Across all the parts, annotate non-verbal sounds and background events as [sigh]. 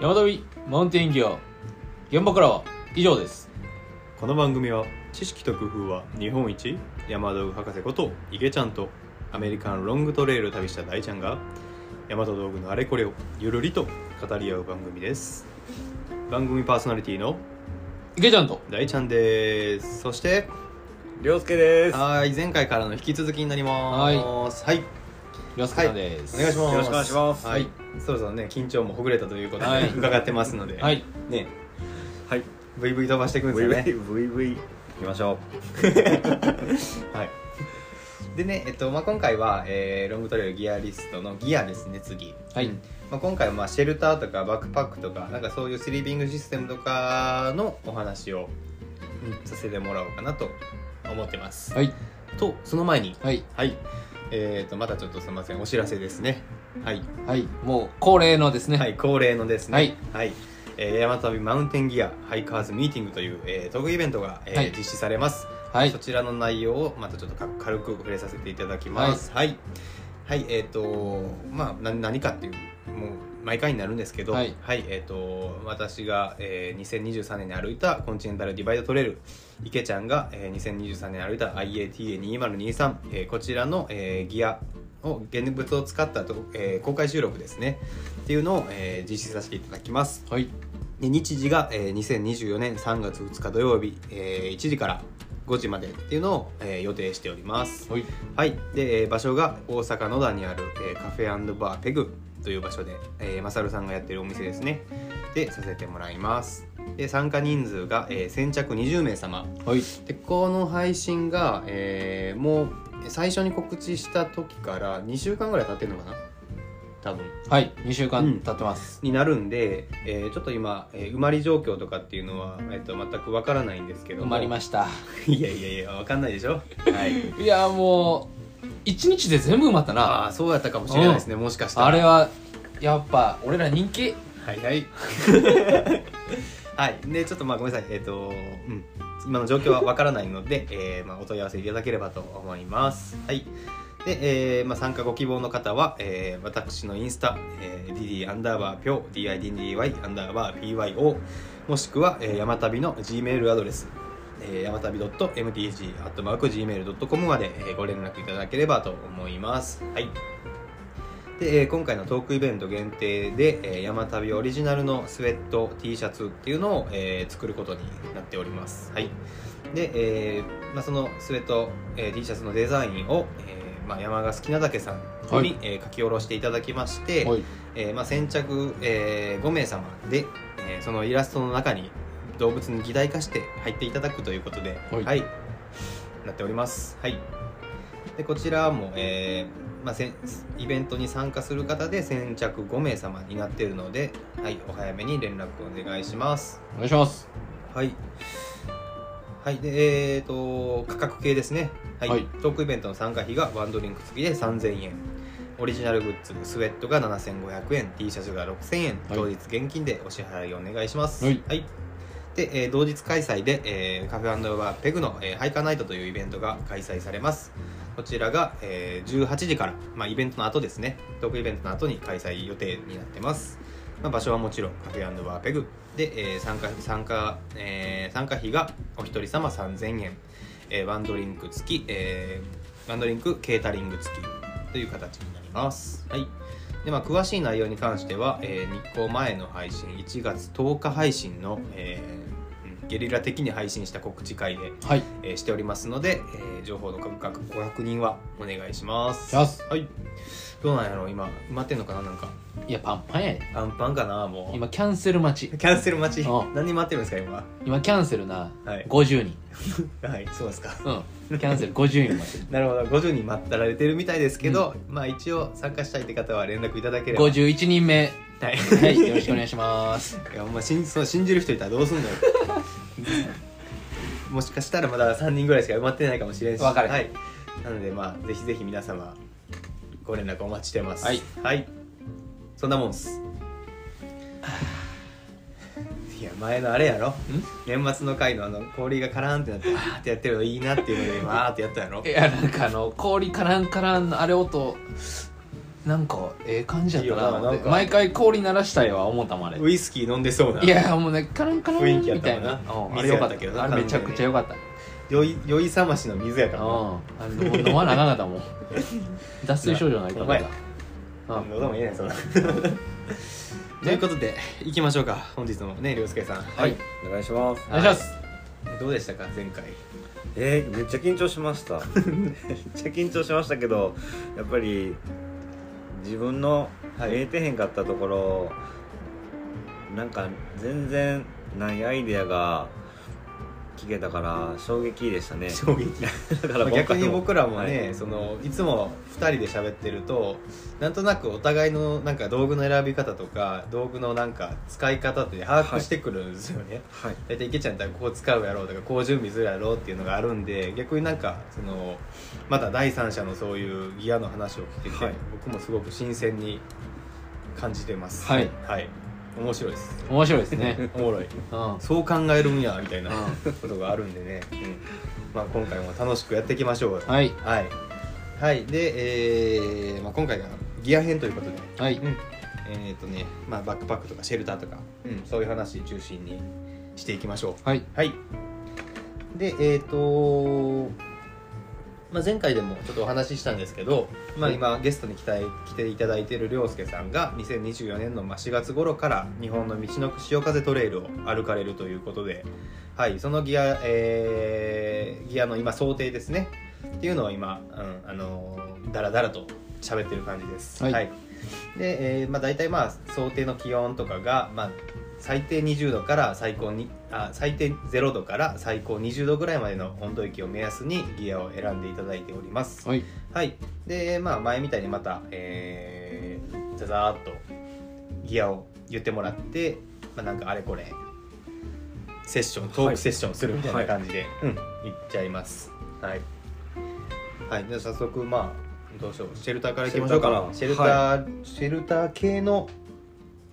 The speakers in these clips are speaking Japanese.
山飛マウンテンギア現場からは以上です。この番組は知識と工夫は日本一山道具博士こと池ちゃんとアメリカンロングトレイルを旅した大ちゃんが大和道具のあれこれをゆるりと語り合う番組です。番組パーソナリティの池ちゃんと。大ちゃんです。そしてりょうすけです。はい前回からの引き続きになります。はい、りょうすけさんです、お願いします。よろしくお願いします。はい、そろそろね緊張もほぐれたということで、はい。伺ってますので、はい。ね。はい。VV 飛ばしていくんですよね。VVVV いきましょ [laughs] はい。でね、えっとまあ、今回は、えーロングトレイルギアリストのギアですね次。はい。うん。まあ、今回はまあシェルターとかバックパックとかなんかそういうスリーピングシステムとかのお話を、うんさせてもらおうかなと思ってます、はい。とその前に。はい。はいえー、とまたちょっとすみませんお知らせですね。はい。はい。もう恒例のですね。はい、恒例のですね、はい。はい。えー、山旅マウンテンギアハイカーズミーティングという、えー、トークイベントが、えーはい。実施されます、はい。そちらの内容をまたちょっとか軽く触れさせていただきます。はい。はい、えっ、とまあな何かっていうもう毎回になるんですけどはい。えっ、と私が、えー、2023年に歩いたコンチネンタルディバイドトレイル池ちゃんが、えー、2023年歩いた IATA2023、えー、こちらの、えーギアを現物を使ったと、えー公開収録ですね。っていうのを、えー実施させていただきます。はい。で日時が、えー2024年3月2日土曜日、えー1時から5時までっていうのを、えー予定しております。はい。はい。で、えー場所が大阪野田にある、えーカフェバーペグという場所で、えー、マサルさんがやってるお店ですね。でさせてもらいますで参加人数が、えー先着20名様。はい。でこの配信が、えーもう最初に告知した時から2週間ぐらい経ってるのかな？多分。はい2週間経ってます、になるんで、えーちょっと今、えー埋まり状況とかっていうのは、えー、と全くわからないんですけど埋まりましした。た [laughs] いやいやいやわかんないでしょ？はい。いやもう一日で全部埋まったあな。あそうやったかもしれないですねもしかしたら。あれはやっぱ俺ら人気。はいはい [laughs] はい。でちょっとまあごめんなさい。えっ、とうん。今の状況はわからないので、[laughs] えーまあ、お問い合わせいただければと思います。はい。で、えーまあ、参加ご希望の方は、えー私のインスタ、えー、DD アンダーバーぴょ DIDDY アンダーバー PYO もしくは、えー、山旅の Gmail アドレスえー、山旅 .mtg.gmail.com まで、えーご連絡いただければと思います。はい。で、えー今回のトークイベント限定で、えー山旅オリジナルのスウェット T シャツっていうのを、えー作ることになっております。はい。で、えーまあ、そのスウェット、えー T シャツのデザインを、えーまあ、山が好きなだけさんに、はいえー書き下ろしていただきまして、はいえーまあ、先着、えー5名様で、えーそのイラストの中に動物に擬態化して入っていただくということで、はいなっております。はい、でこちらも、えーまあ、せんイベントに参加する方で先着5名様になっているので、はい、お早めに連絡お願いします。お願いしますはい。はい、で、えっ、と、価格系ですね。はい、はいトークイベントの参加費がワンドリンク付きで3000円。オリジナルグッズ、スウェットが7500円、T シャツが6000円、はい当日現金でお支払いお願いします。はいで、えー同日開催で、えーカフェバーペグの、えーハイカーナイトというイベントが開催されます。こちらが、えー18時から、まあ、イベントの後ですね、トークイベントの後に開催予定になってます。まあ、場所はもちろんカフェバーペグで、えー参加参加、えー参加費がお一人様3000円、えーワンドリンク付き、えーワンドリンクケータリング付きという形になります。はいでまあ、詳しい内容に関しては、えー日光前の配信1月10日配信の、えーゲリラ的に配信した告知会で、はいえーしておりますので、えー情報のご確認はお願いします。しますはい。どうなんやろう今埋まってんのかななんか。いやパンパンやで。パンパンかなもう。今キャンセル待ち。キャンセル待ち？うん。何人待ってるんですか今？今キャンセルなはい。50人。[laughs] はいそうですか。うん。キャンセル50人待ってる。[laughs] なるほど50人待ったられてるみたいですけど、まあ一応参加したいって方は連絡いただければ。51人目。はい。はいよろしくお願いします。[laughs] いやお前信じそう信じる人いたらどうすんのよ。もしかしたらまだ3人ぐらいしか埋まってないかもしれんし。わかる。はい、なのでまあぜひぜひ皆様ご連絡お待ちしてます。はい、はい、そんなもんっす。[sighs] いや前のあれやろ。年末の回のあの氷がカラーンってなってあーってやってるのいいなっていうので今あーってやったやろ。いやなんかあの氷カランカランのあれ音なんかええ感じやったな。いいよな思ってなんか。毎回氷鳴らしたいわ思ったもんあれ。ウイスキー飲んでそうないやもうねカランカラン雰囲気やったみたいなもんな。うんあ水れよかったやったけどなあれめちゃくちゃよかった酔い酔い覚ましの水やからな。うん。あれもう飲まなあかんかったもん。[laughs] 脱水症状ないと思ったうん。喉も言えないそんなということで行きましょうか。本日のね涼介さん。はい。お願いします。お願いします。どうでしたか前回？えー、めっちゃ緊張しました。めっちゃ緊張しましたけどやっぱり自分のはい。見えてへんかったところ、なんか全然ないアイデアが聞けたから衝撃でしたね。衝撃。[laughs] だからまあ逆に僕らもはね、い。そのいつも2人で喋ってるとなんとなくお互いのなんか道具の選び方とか道具のなんか使い方って把握してくるんですよね、はい。大体池ちゃんだったらこう使うやろうとかこう準備するやろうっていうのがあるんで逆になんかそのまた第三者のそういうギアの話を聞けて、はい。僕もすごく新鮮に感じてます。はい、はい、面白いです。面白いですね。[laughs] おもろい。うん。そう考えるんやみたいなうことがあるんでね、うんまあ、今回も楽しくやっていきましょう。はい。はい、はい、で、えーまあ、今回がギア編ということで、はい。うん。えっ、とね、まあ、バックパックとかシェルターとか、うん、そういう話中心にしていきましょう。はい。はい。でえっ、とまあ、前回でもちょっとお話ししたんですけど、まあ、今ゲストに来たい来ていただいている涼介さんが2024年のまあ4月頃から日本の道のく潮風トレイルを歩かれるということで、はい、そのギア、えーギアの今想定ですね。っていうのを今、うん、あのーだらだらと喋ってる感じです。はい。で、えーまあ、大体まあ想定の気温とかが、まあ、最低20度から最高にあ最低0度から最高20度ぐらいまでの温度域を目安にギアを選んでいただいております。はい。はい、で、まあ、前みたいにまた、えー、ざざーっとギアを言ってもらって、まあ、なんかあれこれセッショントークセッションするみたいな感じで、うん、いっちゃいます。はい、はい、で早速まあどうしよう。シェルターからいきましょうか。シシェルターシェルター系の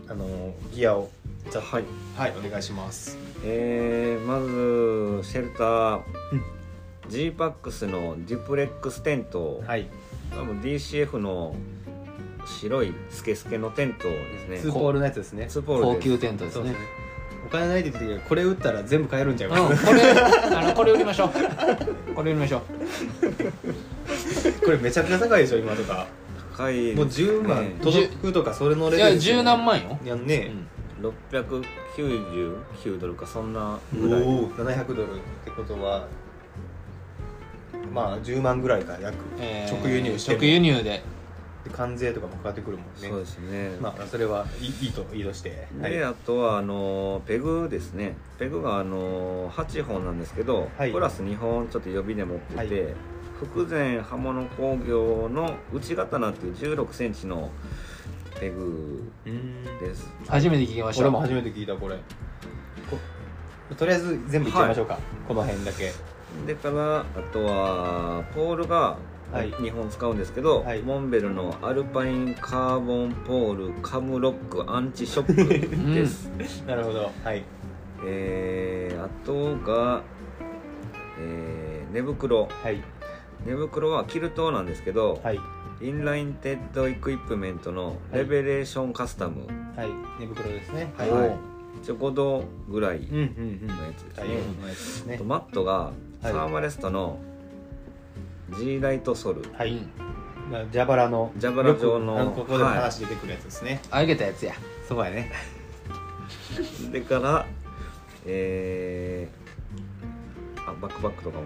あのギアをざっとはい。はい、お願いします。えー、まずシェルター、Zpacks の Duplex テント、はい、多分 DCF の白いスケスケのテントですね。ツーポールのやつですね。ツーポールです。高級テントですね。お金ないって言ってたけどこれ売ったら全部買えるんちゃうか、うん。これあのこれ売りましょう。これ売りましょう。これめちゃくちゃ高いでしょ今とか。高いもう10万。ね届くとかそれのレいやベルですよ十何万よ、いやね、699ドルかそんなおぐらい。お700ドルってことはまあ10万ぐらいか約、えー直輸入しても。直輸入で。で関税とかもかかってくるもんね。そうですね、まあそれはいいいいといいとして。であとはあのペグですね。ペグがあの8本なんですけど、はい。プラス2本ちょっと予備で持ってて、はい。福前刃物工業の内刀っていう1 6センチのペグうん。です初めて聞きました。俺も初めて聞いたこれ。ことりあえず全部いっちゃいましょうか、この辺だけ。でからあとはポールがはい。2本使うんですけど、はい。モンベルのアルパインカーボンポールカムロックアンチショックです、[laughs] なるほど。はい。えー、あとが、えー寝袋。はい寝袋はキルトなんですけど、はい。 Enlightened Equipment の Revelation カスタム、はい。寝袋ですね。はい。はい。一応5度ぐらいのやつですね、マットがはい。サーマレストの G ライトソル、はい、蛇腹の蛇腹状のここで話出てくるやつですね、あげたやつや。そうやね。でからえー、あバックパックとかも。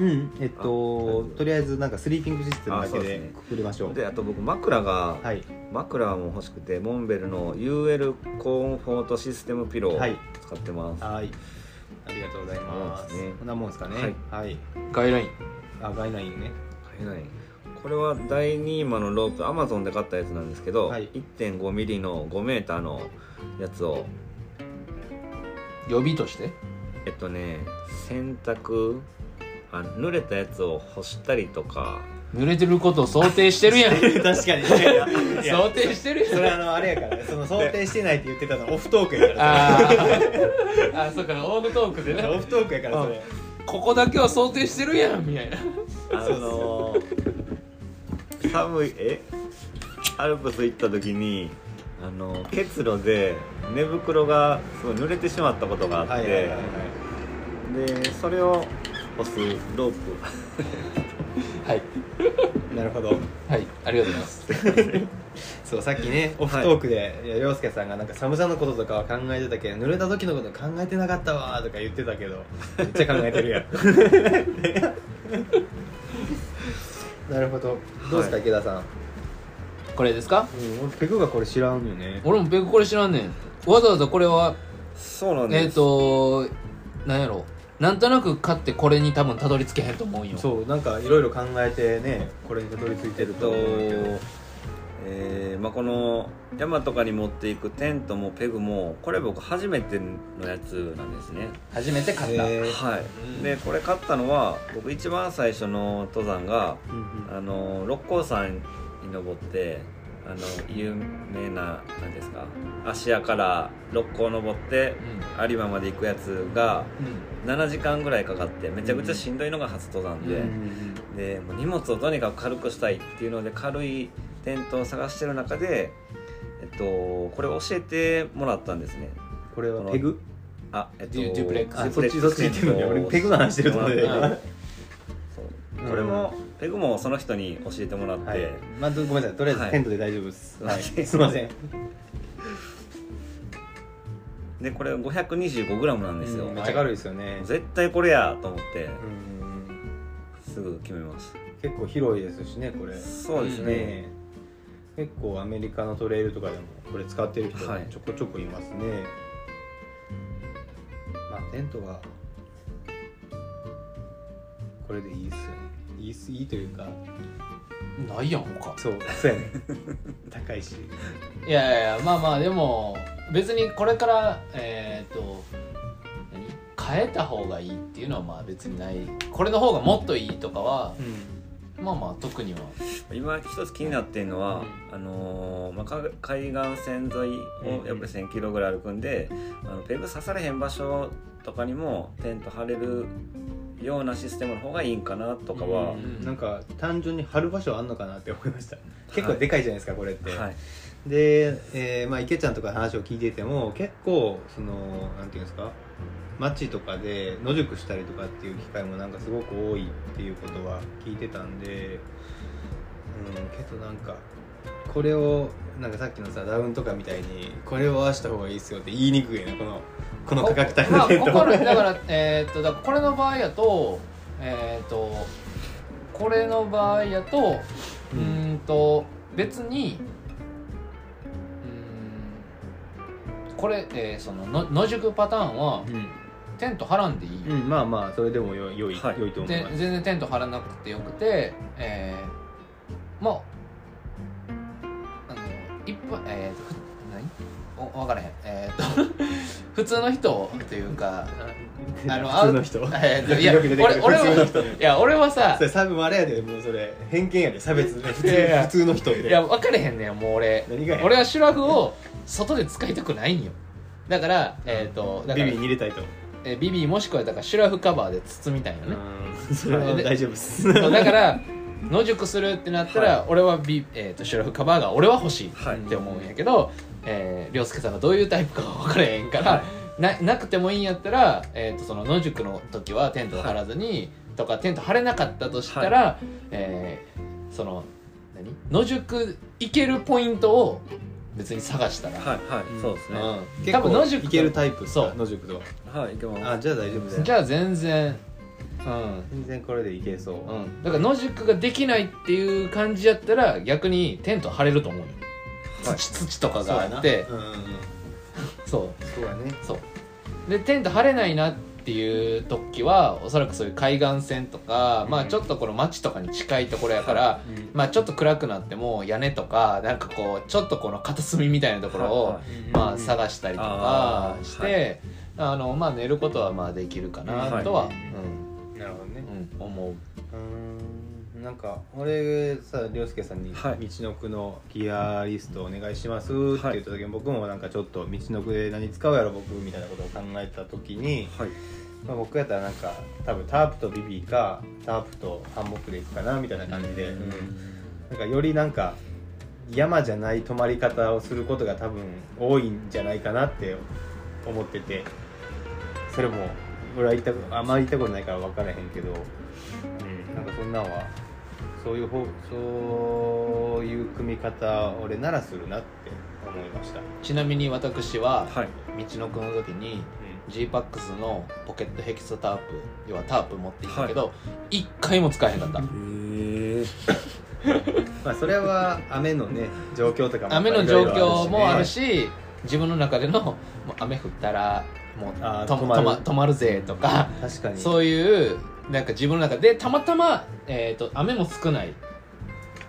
うん。えっとあとりあえずなんかスリーピングシステムだけでくくりましょう。であと僕枕が、はい。枕も欲しくてモンベルの UL コンフォートシステムピローをはい。使ってます、はい。ありがとうございます。ね。こんなもんですかね。はい。はい、ガイドラインあガイナインね。買えない。これは第2マのロープアマゾンで買ったやつなんですけど、はい。1.5mm の 5m のやつを。予備としてえっとね洗濯あ濡れたやつを干したりとか。濡れてることを想定してるやん。[laughs] 確かに。いやいや。いや。想定してるやん。それあのあれやから。ねその想定してないって言ってたの [laughs] オフトークやから。あー。あそっかオールトークでね。[laughs] オフトークやからそれ。ここだけは想定してるやんみたいな。あの寒いえ？アルプス行った時にあの結露で寝袋がすごい濡れてしまったことがあって、はいはいはいはいでそれを干すロープ。[laughs] はい。なるほど。はいありがとうございます。[laughs] そうさっきねオフトークで、いや涼介さんがなんか寒さのこととかは考えてたけど濡れた時のこと考えてなかったわーとか言ってたけどめっちゃ考えてるやん。[laughs] なるほど。どうですか、はい。池田さん、これですか？うん、俺ペグがこれ知らんよね。俺もペグこれ知らんねん。わざわざこれはそうなんです。えっ、ー、となんやろなんとなく買ってこれに多分たどり着けへんと思うんよ。そうなんかいろいろ考えてねこれにたどり着いてると。えーまあ、この山とかに持っていくテントもペグもこれ僕初めてのやつなんですね。初めて買った、へーはい、うんでこれ買ったのは僕一番最初の登山がうん。あの六甲山に登ってあの有名な何ですか芦屋から六甲登って有馬まで行くやつが7時間ぐらいかかってめちゃくちゃしんどいのが初登山で、うんでもう荷物をとにかく軽くしたいっていうので軽いテントを探してる中で、えっと、これを教えてもらったんですね。これはペグ？あえっとデュプレックス。あそっちそっち言ってるの。に俺ペグの話してると思ってこれもペグもその人に教えてもらって、はい。まあ、どごめんなさい。とりあえずはい。テントで大丈夫です、はい。はい。すいません。でこれ 525g なんですよ、うんめっちゃ軽いですよね、絶対これやと思って。うん。すぐ決めました結構広いですしねこれ。そうですね、ね結構アメリカのトレイルとかでもこれ使ってる人はい。ちょこちょこいますね、まあテントはこれでいいっすよねいいっすいいというか。ないやん他。そうそうやね。[laughs] 高いし。いやいやまあまあでも別にこれからえっ、と何？変えた方がいいっていうのはまあ別にない。これの方がもっといいとかはまあまあ特には。今一つ気になってるのは、あのーまあ、か海岸線沿いをやっぱり1 0 0 0キロぐらい歩くんで、あのペグ刺されへん場所とかにもテント張れるようなシステムの方がいいんかなとかは、うん。なんか単純に貼る場所あんのかなって思いました。結構でかいじゃないですかこれって、はい。で、えーまあ、池ちゃんとかの話を聞いてても結構そのなんていうんですか街とかで野宿したりとかっていう機会もなんかすごく多いっていうことは聞いてたんでうんけどなんかこれをなんかさっきのさダウンとかみたいにこれを合わせた方がいいですよって言いにくいねこのこの価格帯まあのテント。ここのだからえっとだこれの場合やとえっとこれの場合やとうーんと別にうーんこれ、えーそのの野宿パターンはうん。テント張らんでいい、うん、まあまあそれでもよ良い、はい。良いと思いでます。全然テント張らなくてよくてえー、まああの一般えー、とふ何？お分からへん。えー、と普通の人というかあの普通の人。えーといやよく出てくる。俺俺は普通の人。いや俺はさそれ多分あれやでもうそれ偏見やで差別ね。普通いやいや。普通の人いや分かれへんねんもう俺。何がや俺はシュラフを外で使いたくないんよ。だからえっ、とだからビビに入れたいと。えービビもしくはだからシュラフカバーで包みたいよね、うん。それは大丈夫です。そうだから野宿するってなったら、俺はビ、えー、とシュラフカバーが俺は欲しいって思うんやけど、えー、涼介さんがどういうタイプかは分からへんから、ななくてもいいんやったら、えー、とその野宿の時はテントを張らずに、とかテント張れなかったとしたら、えーその何？野宿行けるポイントを別に探したら、はいはい、うん。そうですね、うん、結多分野宿構いけるタイプ？そう。野宿とはいいけます。あじゃあ大丈夫だよじゃあ全然うん。全然これでいけそう。うん、だから野宿ができないっていう感じやったら逆にテント張れると思うよ、はい土土とかがあってうんうんうんそう。そうやね。そう。でテント張れないなっていう時はおそらくそういう海岸線とか、まあちょっとこの町とかに近いところやから、うん。まあちょっと暗くなっても屋根とかなんかこうちょっとこの片隅みたいなところを、まあ探したりとかして、あのまあ寝ることはまあできるかなとは、なるほどね。うんうん、思うなんか俺さ涼介さんに「はい。道のくのギアリストお願いします」って言った時に、僕もなんかちょっと道のくで何使うやろ僕みたいなことを考えた時に、はい。まあ、僕やったらなんか多分タープとビビーかタープとハンモックでいくかなみたいな感じで、うん。なんかよりなんか山じゃない泊まり方をすることが多分多いんじゃないかなって思ってて。それも俺は行ったあんまり行ったことないから分からへんけど、うん、なんかそんなんはそういう方そういう組み方俺ならするなって思いました、ちなみに私ははい。道のくの時に g パックスのポケットヘキスタープ要はタープ持って行ったけど一、回も使えへんかった。へえ [laughs] まあそれは雨のね状況とかも雨の状況もあるしし自分の中でのもう雨降ったらもう止まる。止ま止まるぜとかね確かに。そういうなんか自分の中で。たまたま、えー、と雨も少ない。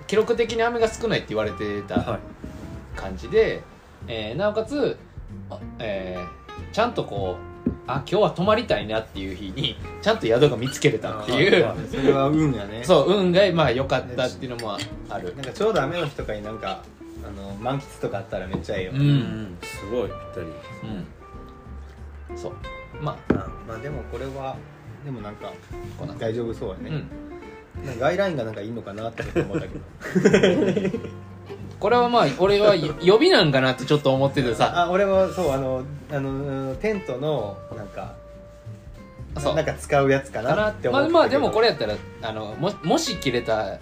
記録的に雨が少ないって言われてはた感じで、えーなおかつ、あえーちゃんとこうあ今日は泊まりたいなっていう日にちゃんと宿が見つけれたっていう。あそれは運やね。そう運がまあ良かったっていうのもある。なんかちょうど雨の日とかになんかあの満喫とかあったらめっちゃええよ、ういうん。んすごいぴったり。うん。そう。まあ。まあでもこれはでもなんか大丈夫そうやね、うん。なんかガイラインがなんかいいのかなって思ったけど。[laughs] これはまあ俺は予備なんかなってちょっと思っててさ。あ俺はそうあのあのテントのなんかそう。なんか使うやつかかな。なって思ったけど。まあまあでもこれやったらあのももし切れた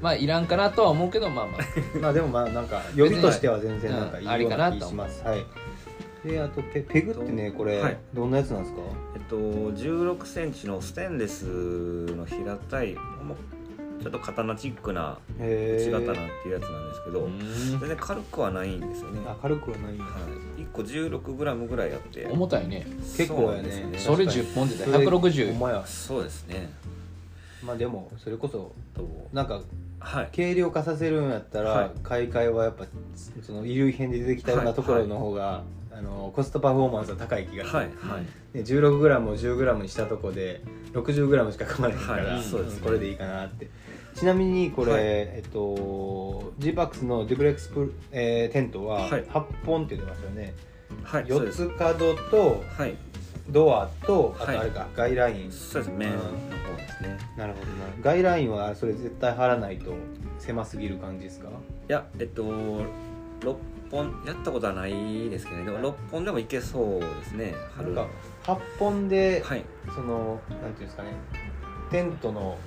まあいらんかなとは思うけどまあまあ。[laughs] まあでもまあなんか予備としては全然なんかいいようなかなと気します、はいであとペペグってねこれ、はい。どんなやつなんですか？えっと1 6ンチのステンレスの平たいもうちょっと刀チックなへ1刀っていうやつなんですけど全然軽くはないんですよね。あ軽くはないはい、1個 16g ぐらいあって。重たいね。結構やね。そうなんですそれ確かに。10本でそれほん160まや。そうですね。まあでもそれこそとなんかはい。軽量化させるんやったら、はい。買い替えはやっぱその遺留品で出てきたようなところの方が、あのコストパフォーマンスは高い気がする、はいはい。ね、16g を 10g にしたとこで 60g しか組まないから、はいそうですね。んこれでいいかなって。ちなみにこれ、はい。えっと g パックスのデュプレックスプ、えーテントははい。8本って言ってましたよね、4はいそうですつ角とはい。ドアとあはい。とあれか、ガイライン。そうです面のうん方ですね。なるほどな。ガイラインはそれ絶対貼らないと狭すぎる感じですか？いやえっと6本やったことはないですけどね。でも6本でもいけそうですね春。なんか8本で、はい。そのなんていうんですかねテントの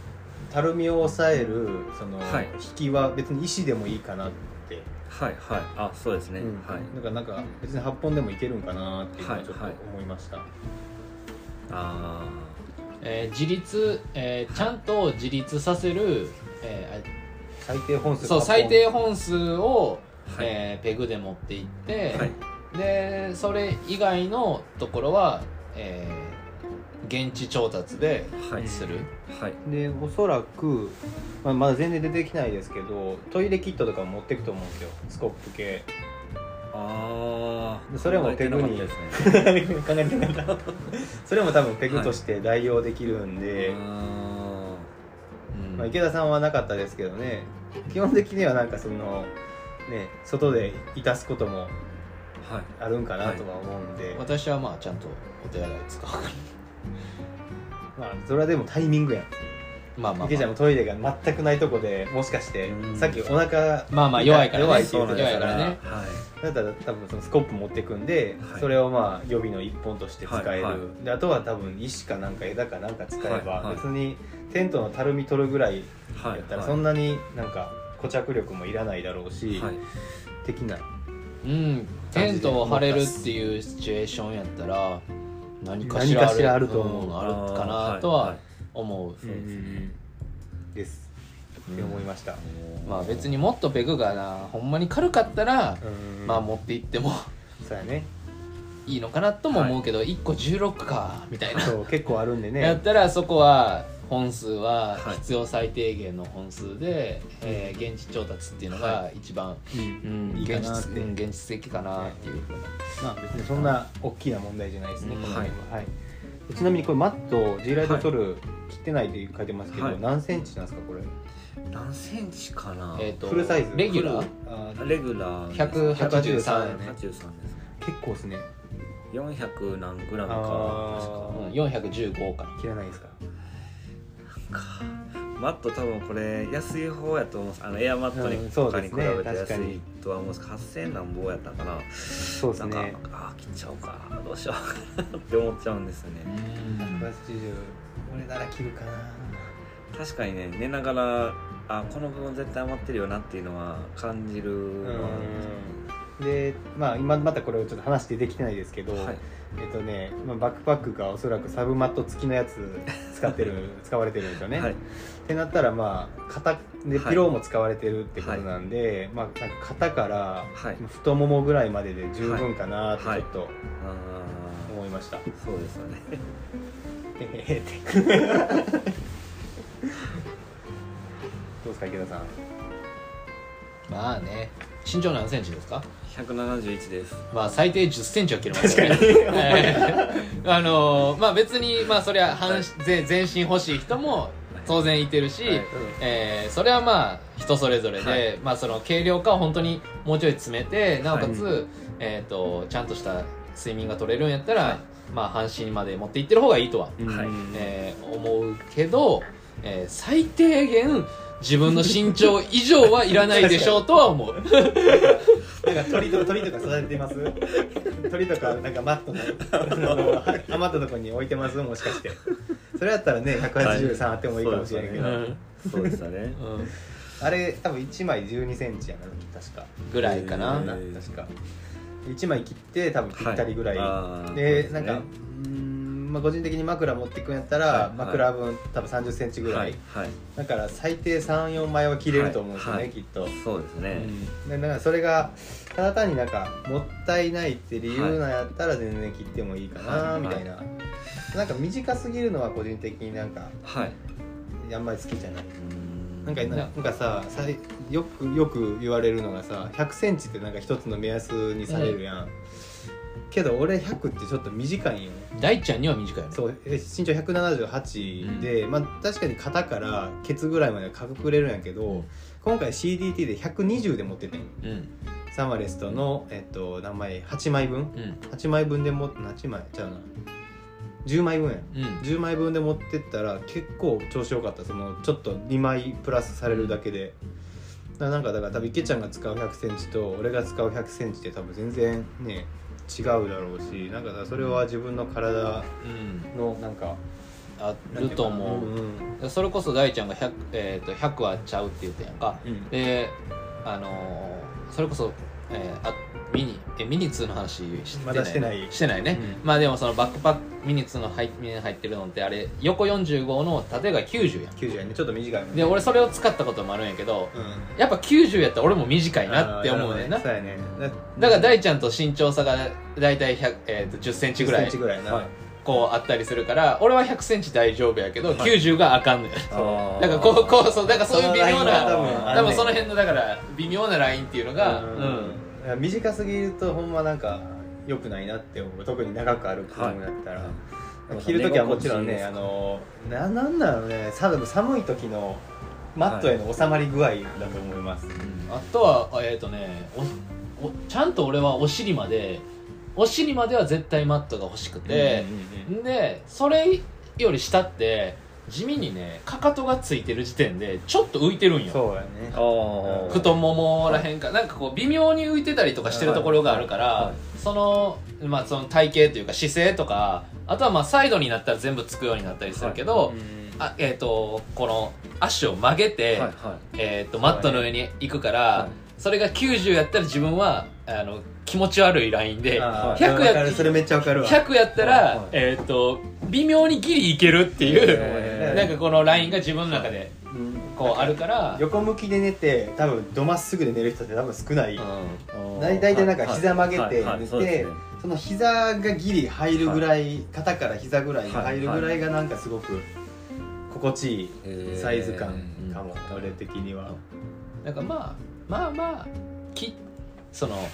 たるみを抑えるその、はい。引きは別に石でもいいかなって、はいはい。あそうですね、うん。はい。なんかなんか別に8本でもいけるんかなっていうのはちょっとはい。思いました、あえー自立、えーちゃんと自立させる、え最低本数ーそう8本最低本数を、はい。えーペグで持っていって、はい。でそれ以外のところは、えー現地調達ではい。する、はい。でおそらく、まあ、まだ全然出てきないですけどトイレキットとかも持っていくと思うんですよ。スコップ系。ああそれもペグに。考えてなかったですね。[laughs] それも多分ペグとして代用できるんで、まあ、池田さんはなかったですけどね。基本的にはなんかそのね外でいたすこともあるんかなとは思うんで、私はまあちゃんとお手洗い使う。か [laughs] らまあそれはでもタイミングやん。まあまあ、池ちゃんもトイレが全くないとこでもしかしてうん。さっきお腹まあまあ弱いからね。弱いって言ってたか弱いかららね。はい。だったら多分そのスコップ持ってくんで、はい。それをまあ予備の一本として使える、はいはであとは多分石かなんか枝かなんか使えば、はいはい。別にテントのたるみ取るぐらいはいやったらはい。そんなになんか固着力もいらないだろうし、はい。的なうん。テントを張れるっていうシチュエーションやったら何かしら何かしらあると思う。うんあるかなとは思う、そうですねです。って思いました、まあ別にもっとペグがなほんまに軽かったら、うんまあ持って行ってもそうやね。いいのかなとも思うけど、1個16かみたいな、そう結構あるんでやっねたらそこは本数ははい。必要最低限の本数で、えー現地調達っていうのが一番、うん。うん、いいか現実現実的かなっていうふうな。まあ別にそんな大きな問題じゃないですね、うん。この辺は、はい。ちなみにこれマット G ライト取る、切ってないって書いてますけど、はい。何センチなんですかこれ？何センチかな？えー、とフルサイズ？レギュラー？あレギュラー。183 183円83です結構ですね。400何グラムか。あ確かうん、415かな。切らないですか？か。マット多分これ安い方やと思う。あのエアマットにとかに比べて安いとは思う。んですけど8000円なんぼやったんかな。そうですなんかねあー切っちゃおうかどうしようかなって思っちゃうんですよね180俺なら切るかな。確かにね寝ながらあこの部分絶対余ってるよなっていうのは感じるのはでまあ今またこれをちょっと話してできてないですけど、はいえっとね、まあ、バックパックがおそらくサブマット付きのやつ使ってる [laughs] 使われてるんですよね、はい。ってなったらまあ肩ではい。ピローも使われてるってことなんで、まあなんか肩からはい。太ももぐらいまでで十分かなってちょっとあ思いました、ーそうですよね。えへへって。[laughs] どうですか池田さん。まあね身長何センチですか？171です。まあ最低1 0ンチは切れますよね。えーあのーまあ別にまあそりゃ半全全身欲しい人も当然いてるし、はい。えーそれはまあ人それぞれで、はい。まあその軽量化を本当にもうちょい詰めてなおかつ、はえー、とちゃんとした睡眠が取れるんやったら、はい。まあ半身まで持っていってる方がいいとは、はい。えー思うけど、えー最低限自分の身長以上はいらないでしょうとは思う。なんか鳥と鳥とか育ててます？鳥とかなんかマットの余ったところに置いてますもしかして。それやったらね183あってもいいかもしれんけど、うんそうでしたね。うん。あれ多分1枚1 2センチやな確か。ぐらいかな、うんな確か。1枚切って多分ぴったりぐらい、はいでねなんかうーん、まあ、個人的に枕持ってくんやったら、はい枕分多分3 0センチぐらい、はいはい。だから最低34枚は切れると思うんですよね、はいきっと、そうですね、うん、でだからそれがただ単になんかもったいないって理由なんやったら全然切ってもいいかなはいみたいな、なんか短すぎるのは個人的になんかはい。あんまり好きじゃない。うん。なんかな。なんかさよくよく言われるのがさ1 0 0ンチってなんか一つの目安にされるやん、けど俺100ってちょっと短いんよ大ちゃんには短いのそうえ身長178で、まあ確かに肩からケツぐらいまでは隠れるんやけど今回 CDT で120で持っててん。うん。サマレストの、えっと、何枚8枚分？うん。8枚分でも8枚？ちゃうな。10枚分や。うん。10枚分で持ってったら結構調子よかった。そのちょっと2枚プラスされるだけで。なんかだから多分池ちゃんが使う1 0 0ンチと俺が使う1 0 0ンチって多分全然ね違うだろうしなんかそれは自分の体うん。のなんかあると思う、うんうん。それこそ大ちゃんが 100,、えー、と100はちゃうって言ったやんか。うん。であのーそれこそ、えーあミニえミニ2の話してまだしてない。してないね、うん。まあでもそのバックパックミニ2の入入ってるのってあれ横45の縦が90やん。90円ね。ちょっと短いもんね。で俺それを使ったこともあるんやけどうん。やっぱ90やったら俺も短いなって思うねんな。そうやねだだから大ちゃんと身長差が大体100、えー、と1 0ンチぐら10セいンチぐらいな、はい。こうあったりするから俺は1 0 0ンチ大丈夫やけど、90があかんのよだからこうこうそうだからそういう微妙な多分その辺のだから微妙なラインっていうのがううん短すぎるとほんまなんか良くないなって思う。特に長く歩くものだったら、着る時はもちろんねあのななんだろうね寒寒い時のマットへの収まり具合だと思います、あとはえっ、とねおおちゃんと俺はお尻までお尻までは絶対マットが欲しくて、でそれより下って地味にねかかとがついてる時点でちょっと浮いてるんよ。そうやね。太ももらへんか。なんかこう微妙に浮いてたりとかしてるところがあるから、はい。はいその,、まあ、その体型というか姿勢とかあとはまあサイドになったら全部つくようになったりするけど、あえー、とこの足を曲げて、はいはい。えー、とマットの上に行くから、はい。それが90やったら自分はあの気持ち悪いラインであー。100やっちゃわかるわ。100やったら、はいはい。えー、と微妙にギリいけるっていう、なんかこのラインが自分の中でうん。こうあるから、横向きで寝て多分どまっすぐで寝る人って多分少ない、うん。大体なんか膝曲げて寝てね。その膝がギリ入るぐらい、肩から膝ぐらいに入るぐらいがなんかすごく心地いいサイズ感かも、うん。俺的には、なんかまあまあまあきその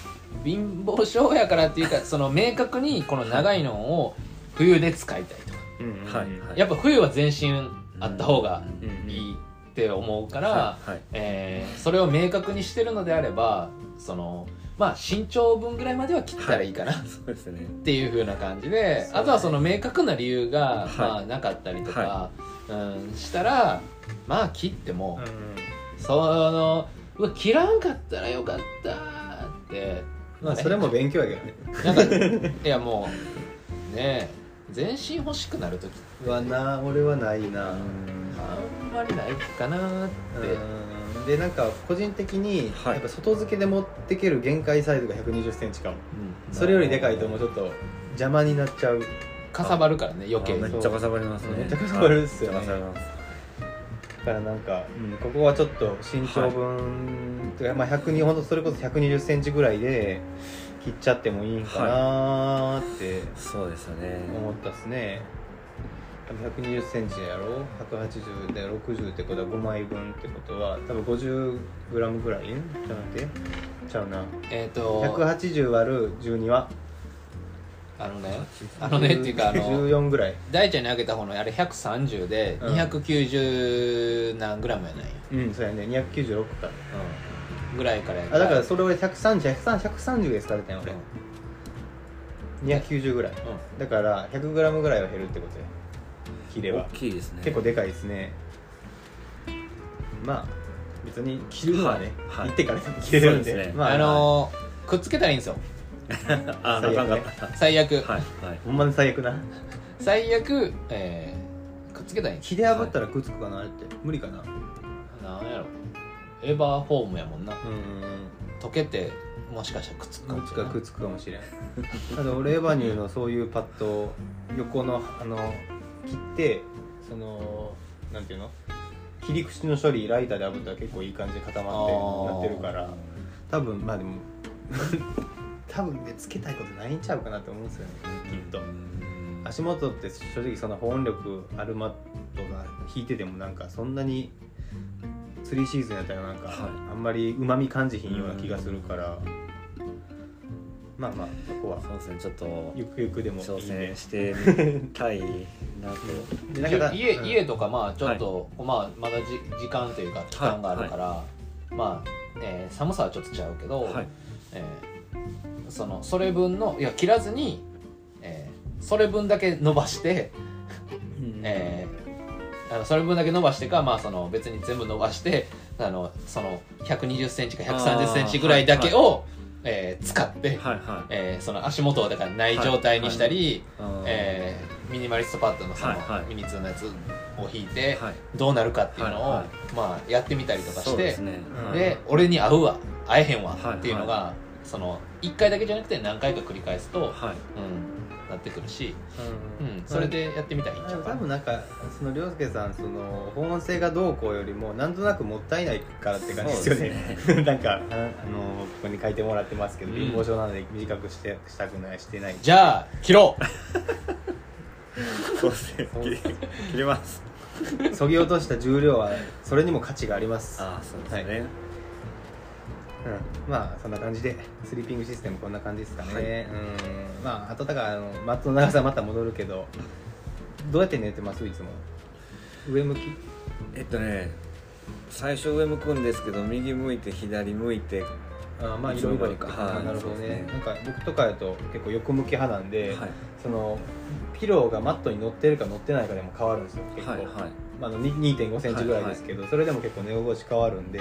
貧乏症やからっていうかその明確にこの長いのを冬で使いたいやっぱ冬は全身あった方がうんいいって思うから、はいはい。えーそれを明確にしてるのであればそのまあ身長分ぐらいまでは切ったらいいかな、そうですね。っていう風な感じで、ね。あとはその明確な理由が、はい。まあ、なかったりとか、うん、したらまあ切っても、うん。そのうわ切らんかったらよかったって。まあそれも勉強やけどね。なんかいやもうねえ全身欲しくなる時うわな俺はないな。あんまりないかなって。うん。でなんか個人的にはい。やっぱ外付けで持ってける限界サイズが1 2 0ンチかも。うん。それよりでかいともうちょっと邪魔になっちゃう。かさばるからね余計に。めっちゃかさばりますね。めっちゃかさばるっすよね。だからなんか、うん。ここはちょっと身長分、とかまあ102ほんとそれこそ1 2 0ンチぐらいで切っちゃってもいいんかなーってそうですよね。思ったっすね、1 2 0ンチやろ？180で60ってことは5枚分ってことは多分 50g ぐらい？ちゃうて。ちゃうな。えっ、と180割る12は？あのねあのねっていうかあの14ぐらい。大ちゃんにあげた方のあれ130でうん。290何グラムやない？よ、うんそうやね。296かぐらいからやあだからそれ俺130130で使ってたよ俺、290ぐらい。うん。だから 100g ぐらいは減るってことや。切れは。大きいですね。結構でかいですね。まあ別に切るのはね、はい。はい。切ってからでも切れるんで。ね。まあ、あのーくっつけたらいいんですよ。[laughs] あ最悪。ね最悪、はいはい。ほんまに最悪な。最悪、えーくっつけたらいいんです切れ破ったらくっつくかなあれって。無理かな。なんやろエヴァーフォームやもんな。うん溶けてもしかしたらくっつくかもしれないつくかくっつくかもしれん。ただ俺エヴァニューのそういうパッド横のあの切ってそのなんていうの？切り口の処理ライターで炙ったら結構いい感じで固まってなってるから。多分まあでも [laughs] 多分ねつけたいことないんちゃうかなと思うんですよねきっと。うん。足元って正直そんな保温力あるマットが引いててもなんかそんなに釣りシーズンやったらなんか、はい。あんまりうまみ感じひんような気がするから、まあまあそこは。そうですねちょっとゆくゆくでもいい挑んで戦してみたいなと。でなんか家うん。家とかまあちょっと、まあまだじ時間というか期間があるから、まあ、えー寒さはちょっと違うけど、はい。えーそのそれ分のいや切らずに、えーそれ分だけ伸ばして、えーあのそれ分だけ伸ばしてか、まあ、その別に全部伸ばしてあのその1 2 0ンチか1 3 0ンチぐらいだけを、えー使って、はいはい。えーその足元はだからない状態にしたり、あーえーミニマリストパッドのその、はいはい。ミニ2のやつを引いて、はい。どうなるかっていうのを、はいはまあ、やってみたりとかしてですね。うん。で俺に合うわ合えへんわはいっていうのが、その1回だけじゃなくて何回か繰り返すと、はい。うん、なってくるし、ううん。ん、それでやってみたらいいんちゃうか多分なんかその涼介さんその保温性がどうこうよりもなんとなくもったいないからって感じですよね。[laughs] なんかああのここに書いてもらってますけど、うん。貧乏症なので短くしてしたくないしてない。じゃあ切ろう。[laughs] そうですね。切れます。[laughs] そぎ落とした重量はそれにも価値があります。ああそうですねうん、まあそんな感じでスリーピングシステムこんな感じですかね、はい。うん。まああとだからあのマットの長さまた戻るけどどうやって寝てます？いつも。上向き？えっとね最初上向くんですけど右向いて左向いてあまあいつもいろか。はい。あなるほどね。ね。なんか僕とかやと結構横向き派なんで、はい。そのピローがマットに乗ってるか乗ってないかでも変わるんですよ結構、はいはい。まあ、あの2 5センチぐらいですけど、それでも結構寝心地変わるんで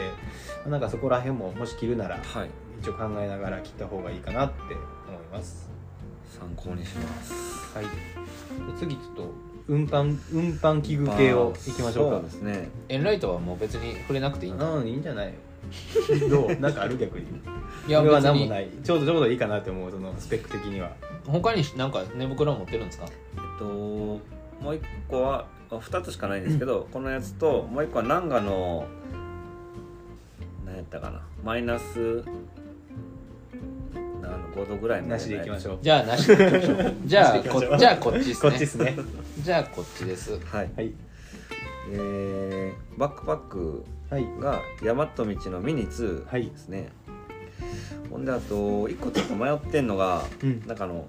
なんかそこら辺ももし切るならはい。一応考えながら切った方がいいかなって思います。参考にします。はい。次ちょっと運搬運搬器具系をいきましょうか。そうですね。エンライトはもう別に触れなくていいんだ。うんいいんじゃないどう？[laughs] なんかある逆に。いやこれは何もない。ちょうどちょうどいいかなって思うそのスペック的には。他になんか寝袋持ってるんですか？えっともう一個はあ2つしかないんですけどこのやつともう一個はナンガの何やったかな？マイナスな5度ぐらいのなしでいきましょう。[laughs] じゃあなしでいきましょう。じゃあこじゃあこっちですね。こっちですね。じゃあこっちです。はい。はい。えーバックパックはい。がヤマト道のミニ2はい。ですね、ほんであと1個ちょっと迷ってんのが、うん。なんかあの、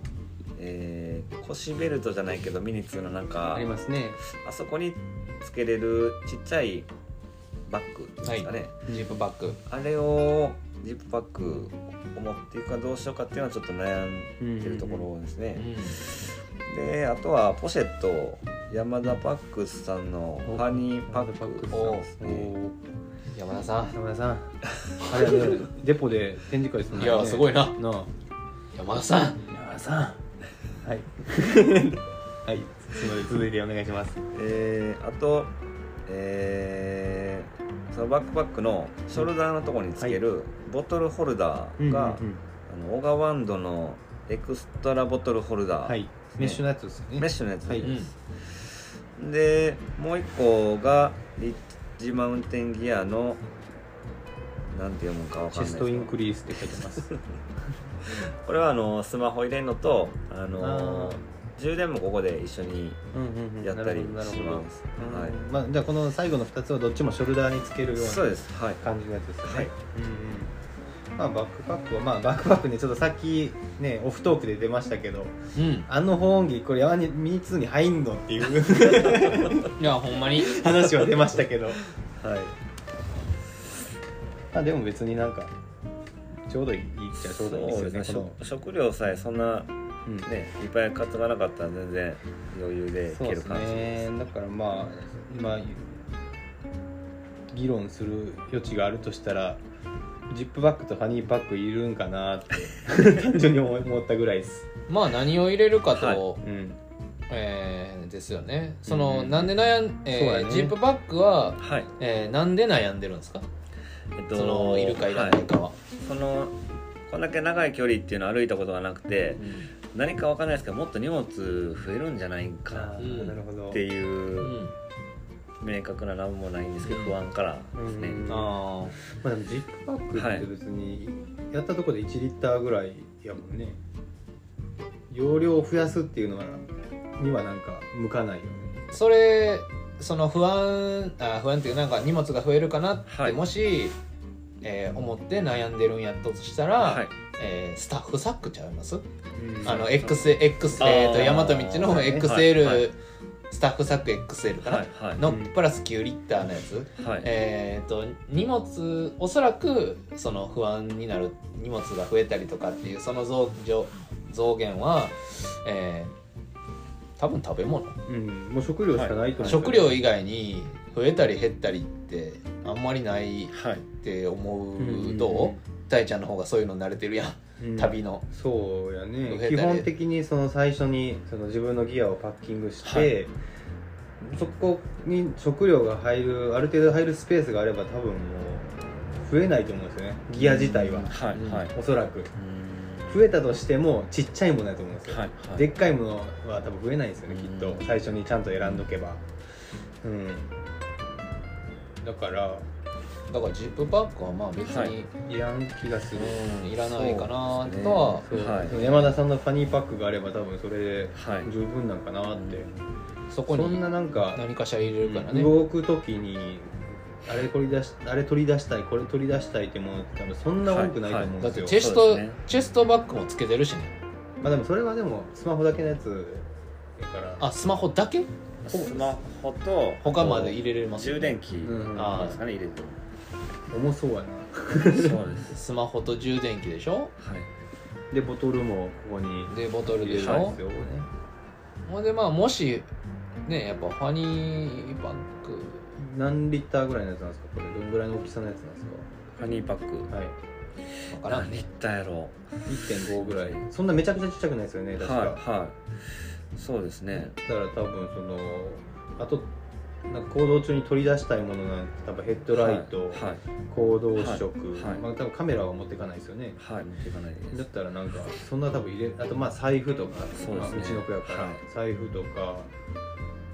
えー腰ベルトじゃないけどミニ2のなんかありますね。あそこにつけれるちっちゃいバッグですかね、ジップバッグ。あれをジップパックを持っていくかどうしようかっていうのはちょっと悩んでるところですうね、んであとはポシェット山田パックスさんのファニーパックおなんですおねー山田さん。山田さん。あれねデポで展示会するのいやすごいな。なあ。山田さん。山田さん。はい。[laughs] はい。すみません続いてお願いします。えー、あとえー、そのバックパックのショルダーのところにつけるボトルホルダーが、うんうんうん。あのオガワンドのエクストラボトルホルダー、はいメッシュのやつですよね。メッシュのやつはい。です、でもう一個がリッジマウンテンギアのなんて読むかわかチェストインんないですけど。クリースって書いてます。[laughs] これはあのスマホ入れるのとあのあ充電もここで一緒にうんうんうん。やったりしなるほどなるほど。ます、はいうん。まあ、じゃあこの最後の2つはどっちもショルダーにつけるようそうなです。はい。感じのやつですよね、はい。うんうんまあバックパックはまあバックパックねちょっとさっきねオフトークで出ましたけどうん。あの保温着これ山にミニツーに入んのっていう。[laughs] いやほんまに。話は出ましたけど。はい。まあでも別になんかちょうどいいっちゃちょうどいいですよね。食食料さえそんなのうん。ねいっぱい担がなかったら全然余裕でいける感じねだからまあ今議論する余地があるとしたらジップバッグとファニーパックいるんかなって [laughs] 単純に思思ったぐらいです。まあ何を入れるかと、はい。うん。えーですよね。その、うんなんで悩ん、えーね。ジップバッグは、はい。えーなんで悩んでるんですか、えっとそのいるかいらないかは、そのこんだけ長い距離っていうのを歩いたことがなくて何かわかんないですけどもっと荷物増えるんじゃないかっていううん明確な何もないんですけど不安からですね、うん。あまあでもジップバッグって別にやったところで1リッターぐらいやもんね。容量を増やすっていうのはにはなんか向かないよね。ーそれその不安あ不安っていうなんか荷物が増えるかなって、はい。もし、えー思って悩んでるんやったとしたら、はい。えースタッフサックちゃいます？うん。あの XL、X えー、と大和道のはい XL、はい。はいスタッフサック XL かな、はいはい。のうん。プラス9リッターのやつ、はい。えー、と荷物おそらくその不安になる荷物が増えたりとかっていうその増増増減は、えー多分食べ物。うん。もう食料しかないと思う。食料以外に増えたり減ったりってあんまりないっはい。て思う、うん。どう？大ちゃんの方がそういうの慣れてるやん、うん。旅の。そうや増ね基本的にその最初にその自分のギアをパッキングして、そこに食料が入るある程度入るスペースがあれば多分もう増えないと思うんですよね。ギア自体は、はいはい。おそらく。増えたとしてもちっちゃいものだと思うんですよ、はいはい。でっかいものは多分増えないんですよねきっと。うん最初にちゃんと選んどけば。うん。だからだからジップバッグはまあ別に、はい。いらん気がする、うんいらないかなそうですね。とはそうはい。山田さんのファニーパックがあれば多分それではい。十分なんかなって、そこにそんななんか何かしら入れるからね、動く時にあれ取り出しあれ取り出したいこれ取り出したいってものって多分そんな多くないと思うんだですよ、ってチェスト、ですね。チェストバッグもつけてるしね。まあでもそれはでもスマホだけのやつやから。あスマホだけ？スマホと他まで入れれます充電器うん。あですかね入れてる重そうやな。そうです。スマホと充電器でしょ？はい。でボトルもここにでボトルで。しょ、入れてますよ。ねほんでまあもしねやっぱファニーバッグ何リッターぐらいのやつなんですか？これ。どんぐらいの大きさのやつなんですファニーパック。かはい。わからん何リッターやろ1.5ぐらい。そんなめちゃくちゃちっちゃくないですよねう確か、はいはい。そうですね。だから多分そのあとなんか行動中に取り出したいものなんて多分ヘッドライト、はい。行動色、はい。はい。まあ、多分カメラは持っていかないですよね。はい持っていかないです。だったらなんかそんな多分入れあとまあ財布とかそうですね。まあ、うちの子やから、はい。財布とか